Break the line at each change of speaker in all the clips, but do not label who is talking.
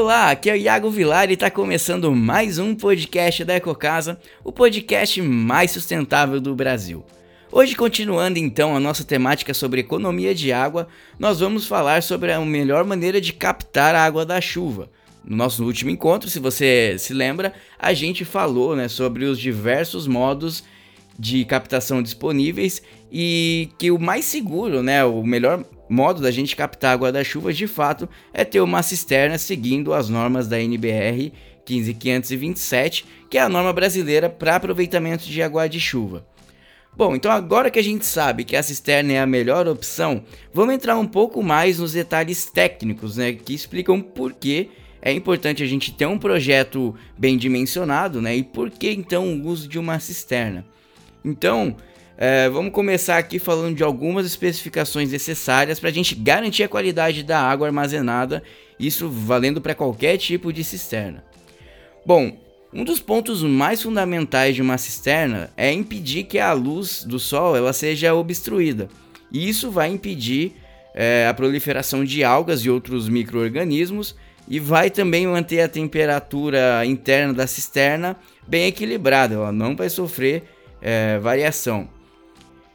Olá, aqui é o Iago Vilar e está começando mais um podcast da EcoCasa, o podcast mais sustentável do Brasil. Hoje, continuando então a nossa temática sobre economia de água, nós vamos falar sobre a melhor maneira de captar a água da chuva. No nosso último encontro, se você se lembra, a gente falou né, sobre os diversos modos de captação disponíveis e que o mais seguro, né, o melhor modo da gente captar água da chuva de fato é ter uma cisterna seguindo as normas da NBR 15527, que é a norma brasileira para aproveitamento de água de chuva. Bom, então agora que a gente sabe que a cisterna é a melhor opção, vamos entrar um pouco mais nos detalhes técnicos, né, que explicam por que é importante a gente ter um projeto bem dimensionado, né, e por que então o uso de uma cisterna. Então, é, vamos começar aqui falando de algumas especificações necessárias para a gente garantir a qualidade da água armazenada, isso valendo para qualquer tipo de cisterna. Bom, um dos pontos mais fundamentais de uma cisterna é impedir que a luz do sol ela seja obstruída. E isso vai impedir é, a proliferação de algas e outros micro-organismos e vai também manter a temperatura interna da cisterna bem equilibrada, ela não vai sofrer é, variação.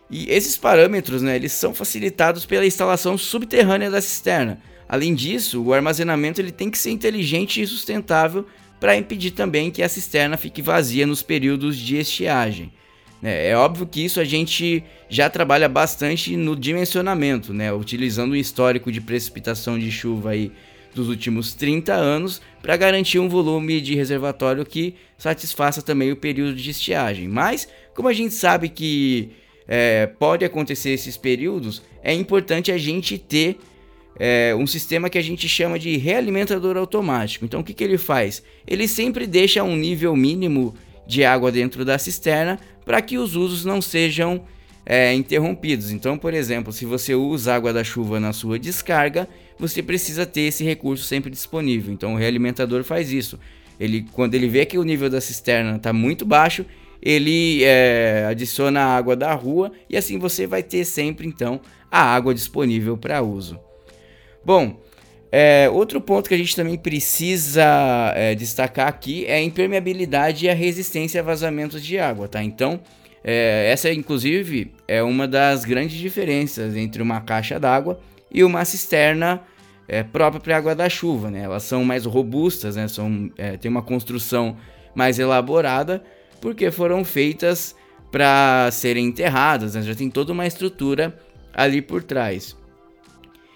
E esses parâmetros, né, eles são facilitados pela instalação subterrânea da cisterna. Além disso, o armazenamento ele tem que ser inteligente e sustentável para impedir também que a cisterna fique vazia nos períodos de estiagem. Né. É óbvio que isso a gente já trabalha bastante no dimensionamento, né, utilizando o histórico de precipitação de chuva aí dos últimos 30 anos para garantir um volume de reservatório que satisfaça também o período de estiagem. Mas, como a gente sabe que é, pode acontecer esses períodos, é importante a gente ter é, um sistema que a gente chama de realimentador automático. Então, o que, que ele faz? Ele sempre deixa um nível mínimo de água dentro da cisterna para que os usos não sejam é, interrompidos. Então, por exemplo, se você usa água da chuva na sua descarga, você precisa ter esse recurso sempre disponível. Então, o realimentador faz isso. Ele, quando ele vê que o nível da cisterna está muito baixo, ele é, adiciona a água da rua e assim você vai ter sempre então a água disponível para uso. Bom, é, outro ponto que a gente também precisa é, destacar aqui é a impermeabilidade e a resistência a vazamentos de água, tá? Então, é, essa inclusive é uma das grandes diferenças entre uma caixa d'água e uma cisterna é, própria para água da chuva, né? Elas são mais robustas, né? São, é, tem uma construção mais elaborada porque foram feitas para serem enterradas, né? já tem toda uma estrutura ali por trás.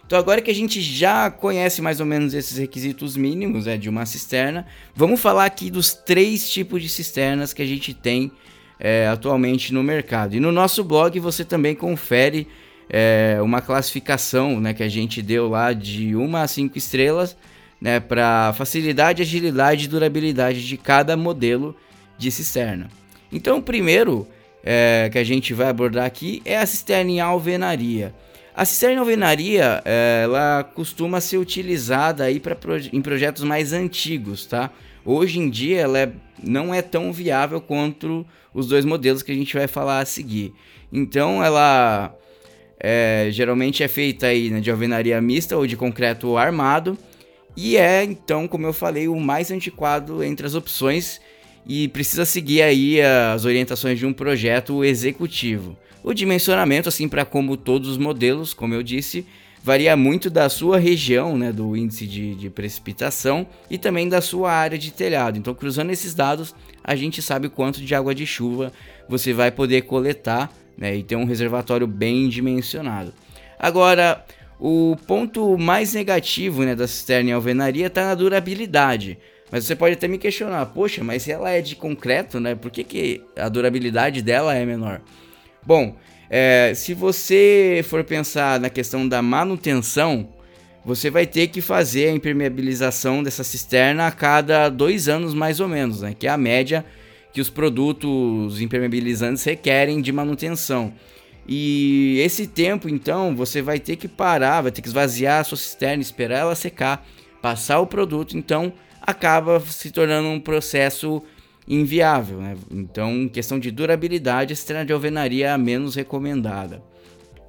Então agora que a gente já conhece mais ou menos esses requisitos mínimos né, de uma cisterna, vamos falar aqui dos três tipos de cisternas que a gente tem é, atualmente no mercado. E no nosso blog você também confere é, uma classificação né, que a gente deu lá de 1 a 5 estrelas né, para facilidade, agilidade e durabilidade de cada modelo de cisterna. Então, o primeiro é, que a gente vai abordar aqui é a cisterna em alvenaria. A cisterna em alvenaria é, ela costuma ser utilizada aí pra, em projetos mais antigos, tá? Hoje em dia ela é, não é tão viável quanto os dois modelos que a gente vai falar a seguir. Então ela é, geralmente é feita aí né, de alvenaria mista ou de concreto armado e é então, como eu falei, o mais antiquado entre as opções e precisa seguir aí as orientações de um projeto executivo. O dimensionamento, assim, para como todos os modelos, como eu disse, varia muito da sua região, né, do índice de, de, precipitação e também da sua área de telhado. Então, cruzando esses dados, a gente sabe quanto de água de chuva você vai poder coletar né, e ter um reservatório bem dimensionado. Agora, o ponto mais negativo né, da cisterna em alvenaria está na durabilidade. Mas você pode até me questionar, poxa, mas se ela é de concreto, né? Por que, que a durabilidade dela é menor? Bom, é, se você for pensar na questão da manutenção, você vai ter que fazer a impermeabilização dessa cisterna a cada dois anos mais ou menos, né? Que é a média que os produtos impermeabilizantes requerem de manutenção. E esse tempo, então, você vai ter que parar, vai ter que esvaziar a sua cisterna, esperar ela secar, passar o produto, então acaba se tornando um processo inviável. Né? Então, questão de durabilidade, a cisterna de alvenaria é a menos recomendada.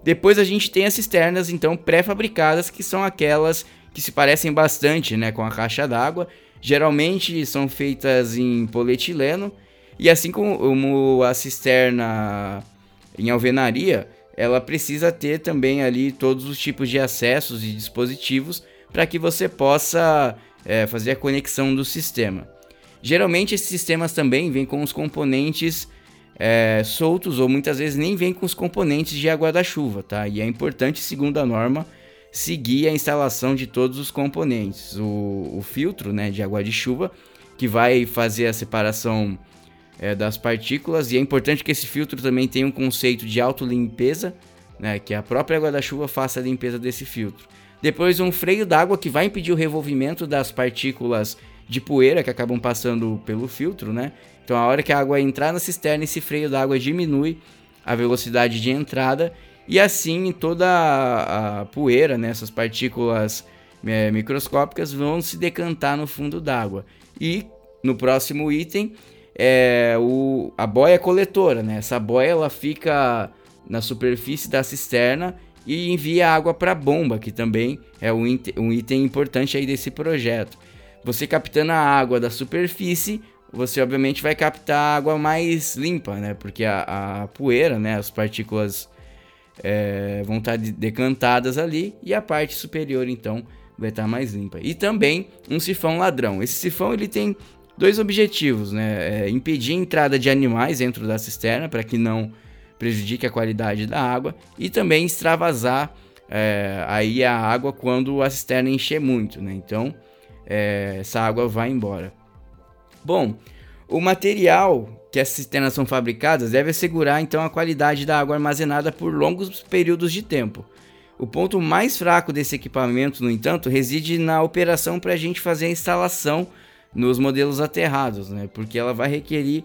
Depois a gente tem as cisternas então pré-fabricadas, que são aquelas que se parecem bastante né, com a caixa d'água. Geralmente são feitas em polietileno e assim como a cisterna em alvenaria, ela precisa ter também ali todos os tipos de acessos e dispositivos para que você possa é, fazer a conexão do sistema. Geralmente esses sistemas também vêm com os componentes é, soltos ou muitas vezes nem vêm com os componentes de água da chuva, tá? E é importante, segundo a norma, seguir a instalação de todos os componentes. O, o filtro né, de água de chuva, que vai fazer a separação é, das partículas, e é importante que esse filtro também tenha um conceito de autolimpeza, né, que a própria água da chuva faça a limpeza desse filtro. Depois um freio d'água que vai impedir o revolvimento das partículas de poeira que acabam passando pelo filtro, né? Então a hora que a água entrar na cisterna, esse freio d'água diminui a velocidade de entrada e assim toda a, a poeira, né, essas partículas é, microscópicas vão se decantar no fundo d'água. E no próximo item é o, a boia coletora, né? Essa boia ela fica na superfície da cisterna e envia água para a bomba, que também é um item, um item importante aí desse projeto. Você captando a água da superfície, você obviamente vai captar água mais limpa, né? Porque a, a poeira, né? As partículas é, vão estar decantadas ali e a parte superior então vai estar mais limpa. E também um sifão ladrão. Esse sifão ele tem dois objetivos, né? É impedir a entrada de animais dentro da cisterna para que não prejudique a qualidade da água e também extravasar é, aí a água quando a cisterna encher muito, né? Então é, essa água vai embora. Bom, o material que as cisternas são fabricadas deve assegurar então a qualidade da água armazenada por longos períodos de tempo. O ponto mais fraco desse equipamento, no entanto, reside na operação para a gente fazer a instalação nos modelos aterrados, né? porque ela vai requerir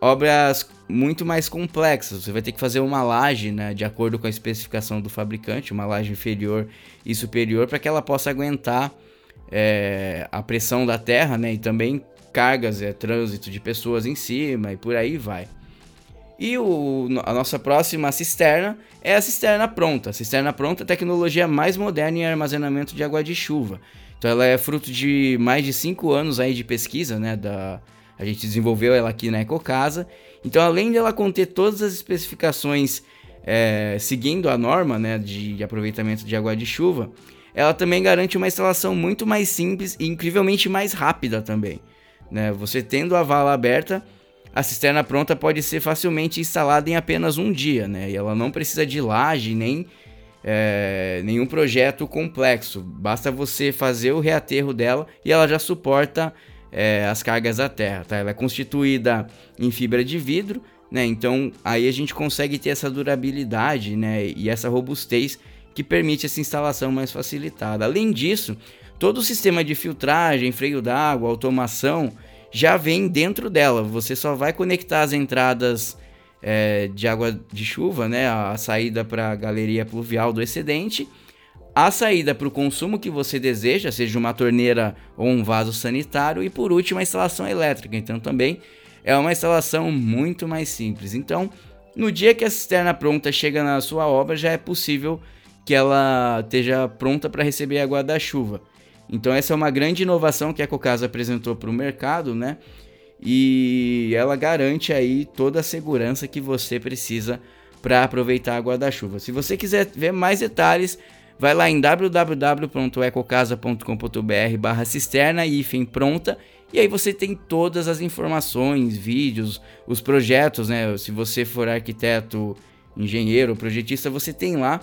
obras muito mais complexas. Você vai ter que fazer uma laje, né, de acordo com a especificação do fabricante, uma laje inferior e superior, para que ela possa aguentar é, a pressão da terra, né, e também cargas, é, trânsito de pessoas em cima e por aí vai. E o, a nossa próxima cisterna é a cisterna pronta. A cisterna pronta é tecnologia mais moderna em armazenamento de água de chuva. Então ela é fruto de mais de 5 anos aí de pesquisa, né, da, a gente desenvolveu ela aqui na EcoCasa. Então, além dela conter todas as especificações é, seguindo a norma né, de aproveitamento de água de chuva, ela também garante uma instalação muito mais simples e incrivelmente mais rápida também. Né? Você tendo a vala aberta, a cisterna pronta pode ser facilmente instalada em apenas um dia, né? E ela não precisa de laje nem é, nenhum projeto complexo. Basta você fazer o reaterro dela e ela já suporta é, as cargas da terra, tá? Ela é constituída em fibra de vidro, né? Então aí a gente consegue ter essa durabilidade, né? E essa robustez que permite essa instalação mais facilitada. Além disso, todo o sistema de filtragem, freio d'água, automação já vem dentro dela. Você só vai conectar as entradas é, de água de chuva, né? A saída para a galeria pluvial do excedente a saída para o consumo que você deseja, seja uma torneira ou um vaso sanitário, e por último a instalação elétrica. Então também é uma instalação muito mais simples. Então, no dia que a cisterna pronta chega na sua obra, já é possível que ela esteja pronta para receber a água da chuva. Então essa é uma grande inovação que a Cocasa apresentou para o mercado, né? E ela garante aí toda a segurança que você precisa para aproveitar a água da chuva. Se você quiser ver mais detalhes, Vai lá em www.ecocasa.com.br barra cisterna e pronta. E aí você tem todas as informações, vídeos, os projetos, né? Se você for arquiteto, engenheiro, projetista, você tem lá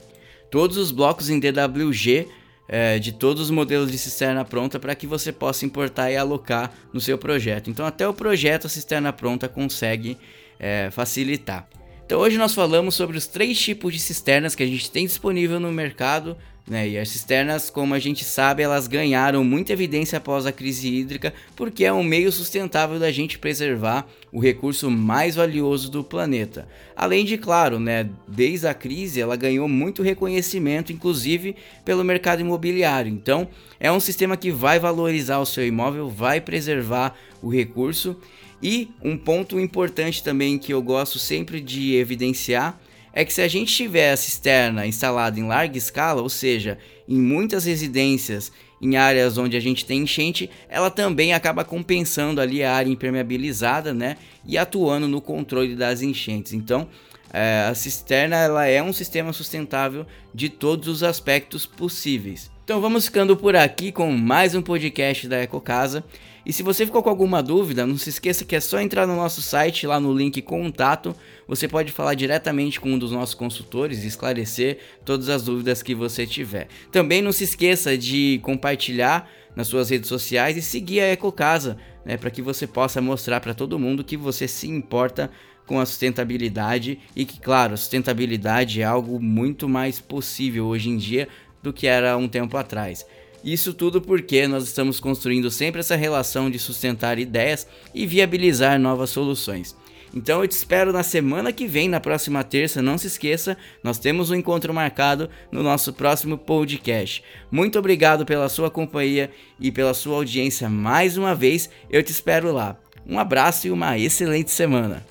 todos os blocos em DWG é, de todos os modelos de cisterna pronta para que você possa importar e alocar no seu projeto. Então até o projeto a cisterna pronta consegue é, facilitar. Então hoje nós falamos sobre os três tipos de cisternas que a gente tem disponível no mercado, né? E as cisternas, como a gente sabe, elas ganharam muita evidência após a crise hídrica, porque é um meio sustentável da gente preservar o recurso mais valioso do planeta. Além de, claro, né, desde a crise ela ganhou muito reconhecimento, inclusive pelo mercado imobiliário. Então, é um sistema que vai valorizar o seu imóvel, vai preservar o recurso e um ponto importante também que eu gosto sempre de evidenciar é que se a gente tiver a cisterna instalada em larga escala, ou seja, em muitas residências em áreas onde a gente tem enchente, ela também acaba compensando ali a área impermeabilizada, né? E atuando no controle das enchentes. Então, é, a cisterna ela é um sistema sustentável de todos os aspectos possíveis. Então vamos ficando por aqui com mais um podcast da EcoCasa. E se você ficou com alguma dúvida, não se esqueça que é só entrar no nosso site, lá no link contato, você pode falar diretamente com um dos nossos consultores e esclarecer todas as dúvidas que você tiver. Também não se esqueça de compartilhar nas suas redes sociais e seguir a EcoCasa, né, para que você possa mostrar para todo mundo que você se importa com a sustentabilidade e que, claro, sustentabilidade é algo muito mais possível hoje em dia do que era um tempo atrás. Isso tudo porque nós estamos construindo sempre essa relação de sustentar ideias e viabilizar novas soluções. Então eu te espero na semana que vem, na próxima terça. Não se esqueça, nós temos um encontro marcado no nosso próximo podcast. Muito obrigado pela sua companhia e pela sua audiência mais uma vez. Eu te espero lá. Um abraço e uma excelente semana.